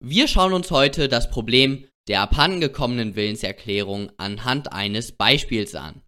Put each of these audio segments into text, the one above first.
Wir schauen uns heute das Problem der abhandengekommenen Willenserklärung anhand eines Beispiels an.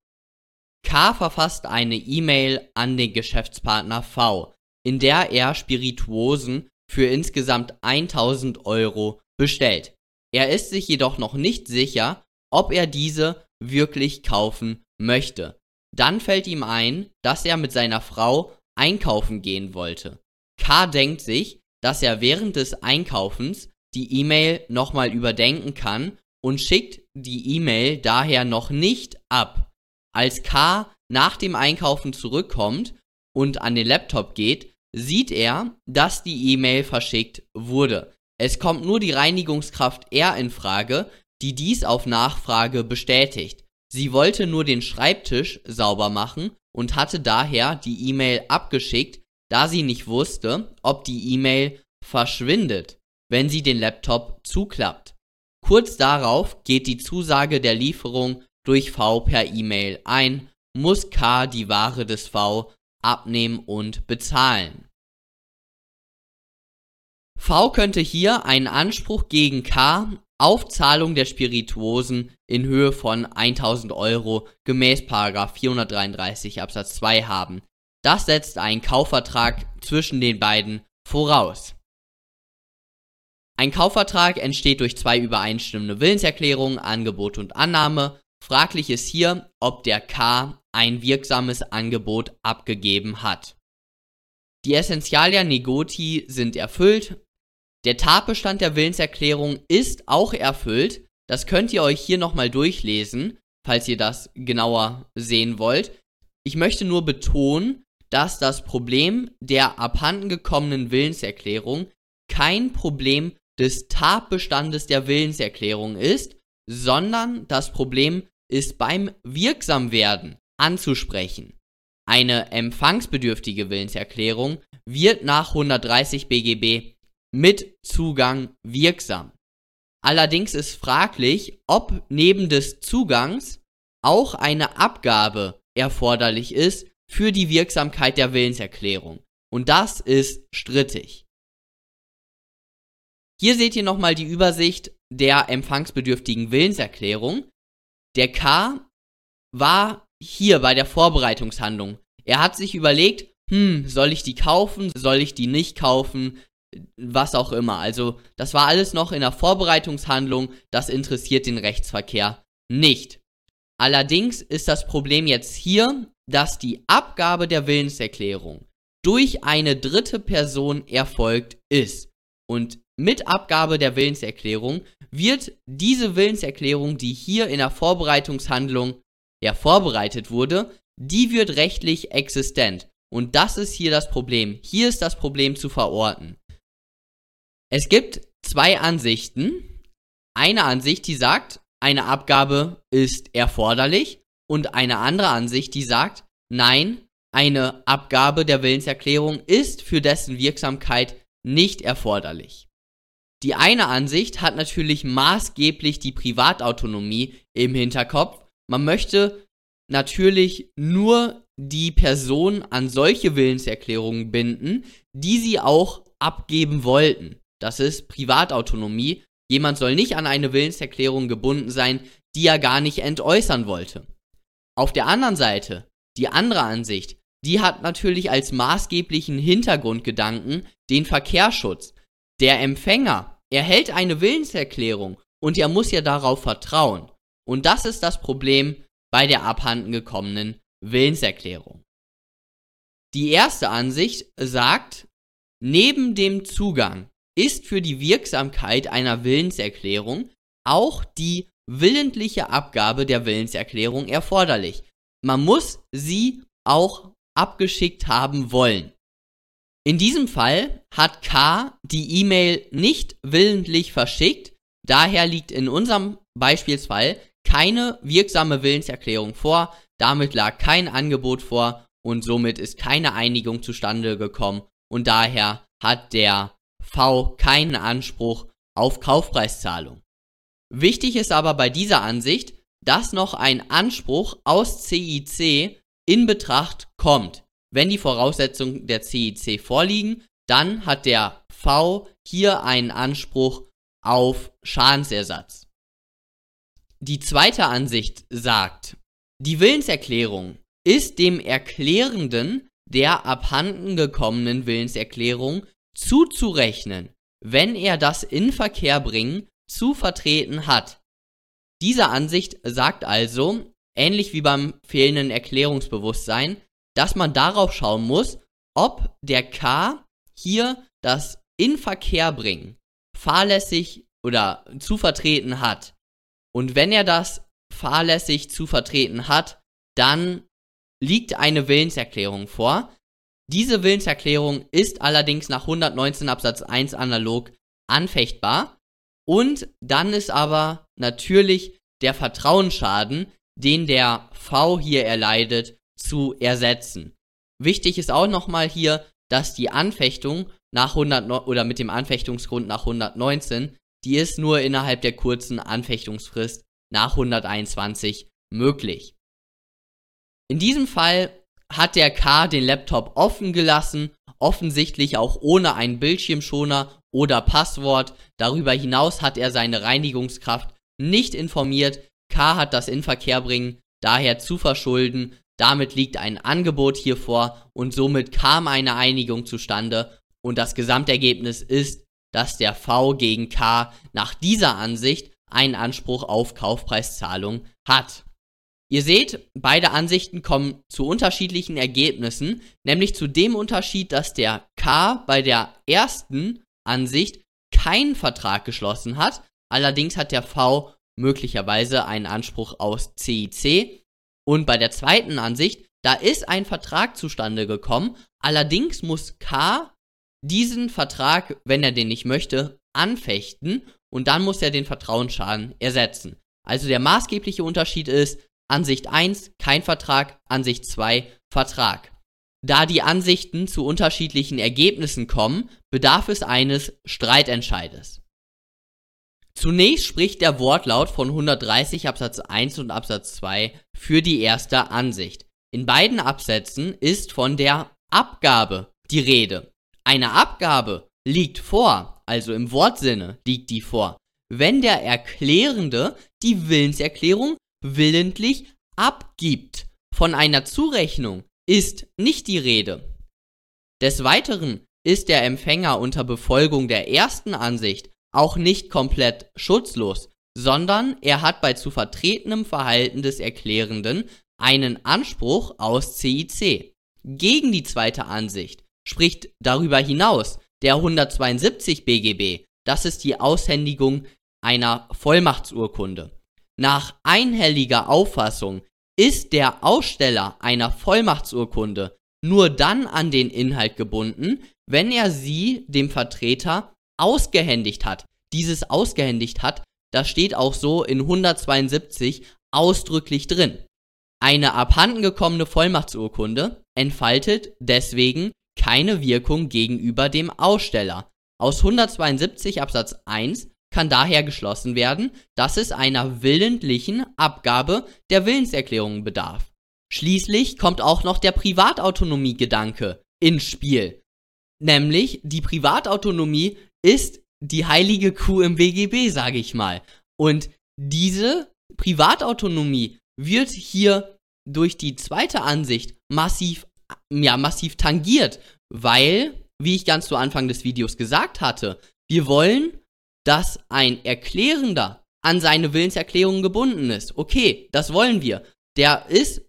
K verfasst eine E-Mail an den Geschäftspartner V, in der er Spirituosen für insgesamt 1000 Euro bestellt. Er ist sich jedoch noch nicht sicher, ob er diese wirklich kaufen möchte. Dann fällt ihm ein, dass er mit seiner Frau einkaufen gehen wollte. K denkt sich, dass er während des Einkaufens die E-Mail nochmal überdenken kann und schickt die E-Mail daher noch nicht ab. Als K nach dem Einkaufen zurückkommt und an den Laptop geht, sieht er, dass die E-Mail verschickt wurde. Es kommt nur die Reinigungskraft R in Frage, die dies auf Nachfrage bestätigt. Sie wollte nur den Schreibtisch sauber machen und hatte daher die E-Mail abgeschickt, da sie nicht wusste, ob die E-Mail verschwindet wenn sie den Laptop zuklappt. Kurz darauf geht die Zusage der Lieferung durch V per E-Mail ein, muss K die Ware des V abnehmen und bezahlen. V könnte hier einen Anspruch gegen K auf Zahlung der Spirituosen in Höhe von 1000 Euro gemäß 433 Absatz 2 haben. Das setzt einen Kaufvertrag zwischen den beiden voraus. Ein Kaufvertrag entsteht durch zwei übereinstimmende Willenserklärungen, Angebot und Annahme. Fraglich ist hier, ob der K ein wirksames Angebot abgegeben hat. Die Essentialia Negoti sind erfüllt. Der Tatbestand der Willenserklärung ist auch erfüllt. Das könnt ihr euch hier nochmal durchlesen, falls ihr das genauer sehen wollt. Ich möchte nur betonen, dass das Problem der abhandengekommenen Willenserklärung kein Problem des Tatbestandes der Willenserklärung ist, sondern das Problem ist beim Wirksamwerden anzusprechen. Eine empfangsbedürftige Willenserklärung wird nach 130 BGB mit Zugang wirksam. Allerdings ist fraglich, ob neben des Zugangs auch eine Abgabe erforderlich ist für die Wirksamkeit der Willenserklärung. Und das ist strittig. Hier seht ihr nochmal die Übersicht der empfangsbedürftigen Willenserklärung. Der K war hier bei der Vorbereitungshandlung. Er hat sich überlegt, hm, soll ich die kaufen, soll ich die nicht kaufen, was auch immer. Also das war alles noch in der Vorbereitungshandlung, das interessiert den Rechtsverkehr nicht. Allerdings ist das Problem jetzt hier, dass die Abgabe der Willenserklärung durch eine dritte Person erfolgt ist. Und mit Abgabe der Willenserklärung wird diese Willenserklärung, die hier in der Vorbereitungshandlung ja vorbereitet wurde, die wird rechtlich existent. Und das ist hier das Problem. Hier ist das Problem zu verorten. Es gibt zwei Ansichten. Eine Ansicht, die sagt, eine Abgabe ist erforderlich und eine andere Ansicht, die sagt, nein, eine Abgabe der Willenserklärung ist für dessen Wirksamkeit nicht erforderlich. Die eine Ansicht hat natürlich maßgeblich die Privatautonomie im Hinterkopf. Man möchte natürlich nur die Person an solche Willenserklärungen binden, die sie auch abgeben wollten. Das ist Privatautonomie. Jemand soll nicht an eine Willenserklärung gebunden sein, die er gar nicht entäußern wollte. Auf der anderen Seite, die andere Ansicht, die hat natürlich als maßgeblichen Hintergrundgedanken den Verkehrsschutz. Der Empfänger erhält eine Willenserklärung und er muss ja darauf vertrauen. Und das ist das Problem bei der abhanden gekommenen Willenserklärung. Die erste Ansicht sagt, neben dem Zugang ist für die Wirksamkeit einer Willenserklärung auch die willentliche Abgabe der Willenserklärung erforderlich. Man muss sie auch abgeschickt haben wollen. In diesem Fall hat K die E-Mail nicht willentlich verschickt, daher liegt in unserem Beispielsfall keine wirksame Willenserklärung vor, damit lag kein Angebot vor und somit ist keine Einigung zustande gekommen und daher hat der V keinen Anspruch auf Kaufpreiszahlung. Wichtig ist aber bei dieser Ansicht, dass noch ein Anspruch aus CIC in Betracht kommt. Wenn die Voraussetzungen der CIC vorliegen, dann hat der V hier einen Anspruch auf Schadensersatz. Die zweite Ansicht sagt, die Willenserklärung ist dem Erklärenden der abhanden gekommenen Willenserklärung zuzurechnen, wenn er das in Verkehr bringen zu vertreten hat. Diese Ansicht sagt also, ähnlich wie beim fehlenden Erklärungsbewusstsein, dass man darauf schauen muss, ob der K hier das in Verkehr bringen fahrlässig oder zu vertreten hat. Und wenn er das fahrlässig zu vertreten hat, dann liegt eine Willenserklärung vor. Diese Willenserklärung ist allerdings nach 119 Absatz 1 analog anfechtbar. Und dann ist aber natürlich der Vertrauensschaden, den der V hier erleidet, zu ersetzen. Wichtig ist auch nochmal hier, dass die Anfechtung nach 100 oder mit dem Anfechtungsgrund nach 119, die ist nur innerhalb der kurzen Anfechtungsfrist nach 121 möglich. In diesem Fall hat der K den Laptop offen gelassen, offensichtlich auch ohne einen Bildschirmschoner oder Passwort. Darüber hinaus hat er seine Reinigungskraft nicht informiert. K hat das in Verkehr bringen daher zu verschulden. Damit liegt ein Angebot hier vor und somit kam eine Einigung zustande und das Gesamtergebnis ist, dass der V gegen K nach dieser Ansicht einen Anspruch auf Kaufpreiszahlung hat. Ihr seht, beide Ansichten kommen zu unterschiedlichen Ergebnissen, nämlich zu dem Unterschied, dass der K bei der ersten Ansicht keinen Vertrag geschlossen hat, allerdings hat der V möglicherweise einen Anspruch aus CIC und bei der zweiten Ansicht, da ist ein Vertrag zustande gekommen, allerdings muss K diesen Vertrag, wenn er den nicht möchte, anfechten und dann muss er den Vertrauensschaden ersetzen. Also der maßgebliche Unterschied ist, Ansicht 1 kein Vertrag, Ansicht 2 Vertrag. Da die Ansichten zu unterschiedlichen Ergebnissen kommen, bedarf es eines Streitentscheides. Zunächst spricht der Wortlaut von 130 Absatz 1 und Absatz 2 für die erste Ansicht. In beiden Absätzen ist von der Abgabe die Rede. Eine Abgabe liegt vor, also im Wortsinne liegt die vor, wenn der Erklärende die Willenserklärung willentlich abgibt. Von einer Zurechnung ist nicht die Rede. Des Weiteren ist der Empfänger unter Befolgung der ersten Ansicht auch nicht komplett schutzlos, sondern er hat bei zu vertretenem Verhalten des Erklärenden einen Anspruch aus CIC. Gegen die zweite Ansicht spricht darüber hinaus der 172 BGB, das ist die Aushändigung einer Vollmachtsurkunde. Nach einhelliger Auffassung ist der Aussteller einer Vollmachtsurkunde nur dann an den Inhalt gebunden, wenn er sie dem Vertreter ausgehändigt hat. Dieses ausgehändigt hat, das steht auch so in 172 ausdrücklich drin. Eine abhandengekommene Vollmachtsurkunde entfaltet deswegen keine Wirkung gegenüber dem Aussteller. Aus 172 Absatz 1 kann daher geschlossen werden, dass es einer willentlichen Abgabe der Willenserklärung bedarf. Schließlich kommt auch noch der Privatautonomie-Gedanke ins Spiel. Nämlich, die Privatautonomie ist die heilige Kuh im BGB, sage ich mal. Und diese Privatautonomie wird hier durch die zweite Ansicht massiv, ja, massiv tangiert, weil, wie ich ganz zu Anfang des Videos gesagt hatte, wir wollen dass ein Erklärender an seine Willenserklärung gebunden ist. Okay, das wollen wir. Der ist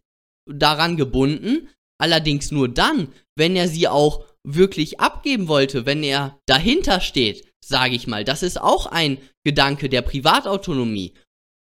daran gebunden, allerdings nur dann, wenn er sie auch wirklich abgeben wollte, wenn er dahinter steht, sage ich mal. Das ist auch ein Gedanke der Privatautonomie.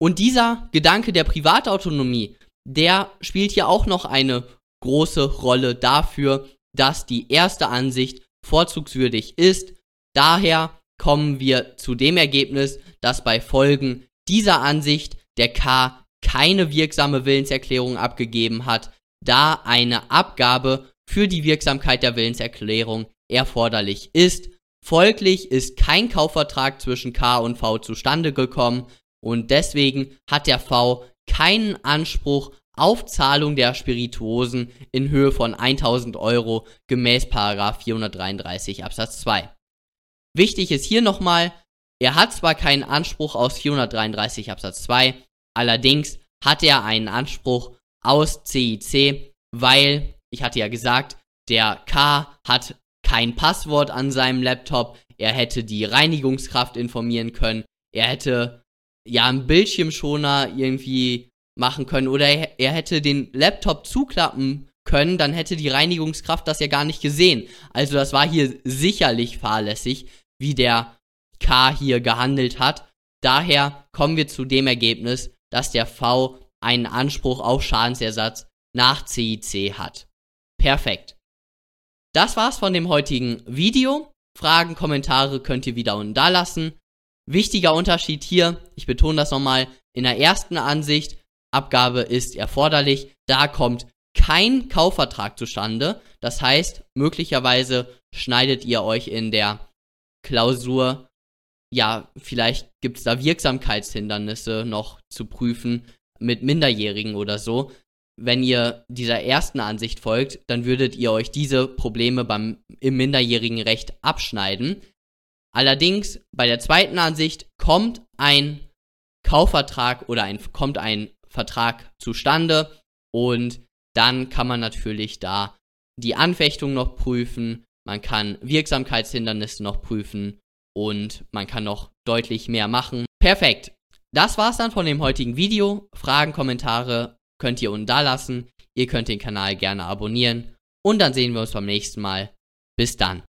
Und dieser Gedanke der Privatautonomie, der spielt hier auch noch eine große Rolle dafür, dass die erste Ansicht vorzugswürdig ist. Daher kommen wir zu dem Ergebnis, dass bei Folgen dieser Ansicht der K keine wirksame Willenserklärung abgegeben hat, da eine Abgabe für die Wirksamkeit der Willenserklärung erforderlich ist. Folglich ist kein Kaufvertrag zwischen K und V zustande gekommen und deswegen hat der V keinen Anspruch auf Zahlung der Spirituosen in Höhe von 1000 Euro gemäß 433 Absatz 2. Wichtig ist hier nochmal, Er hat zwar keinen Anspruch aus 433 Absatz 2, allerdings hat er einen Anspruch aus CIC, weil, ich hatte ja gesagt, der K hat kein Passwort an seinem Laptop, er hätte die Reinigungskraft informieren können, er hätte ja einen Bildschirmschoner irgendwie machen können oder er, hätte den Laptop zuklappen können, dann hätte die Reinigungskraft das ja gar nicht gesehen. Also das war hier sicherlich fahrlässig, wie der K hier gehandelt hat. Daher kommen wir zu dem Ergebnis, dass der V einen Anspruch auf Schadensersatz nach CIC hat. Perfekt. Das war's von dem heutigen Video. Fragen, Kommentare könnt ihr wieder unten da lassen. Wichtiger Unterschied hier, ich betone das nochmal, in der ersten Ansicht, Abgabe ist erforderlich, da kommt kein Kaufvertrag zustande. Das heißt, möglicherweise schneidet ihr euch in der Klausur, ja, vielleicht gibt es da Wirksamkeitshindernisse noch zu prüfen mit Minderjährigen oder so. Wenn ihr dieser ersten Ansicht folgt, dann würdet ihr euch diese Probleme beim, im minderjährigen Recht abschneiden. Allerdings bei der zweiten Ansicht kommt ein Kaufvertrag oder ein, kommt ein Vertrag zustande und dann kann man natürlich da die Anfechtung noch prüfen, man kann Wirksamkeitshindernisse noch prüfen und man kann noch deutlich mehr machen. Perfekt. Das war's dann von dem heutigen Video. Fragen, Kommentare könnt ihr unten da lassen. Ihr könnt den Kanal gerne abonnieren und dann sehen wir uns beim nächsten Mal. Bis dann.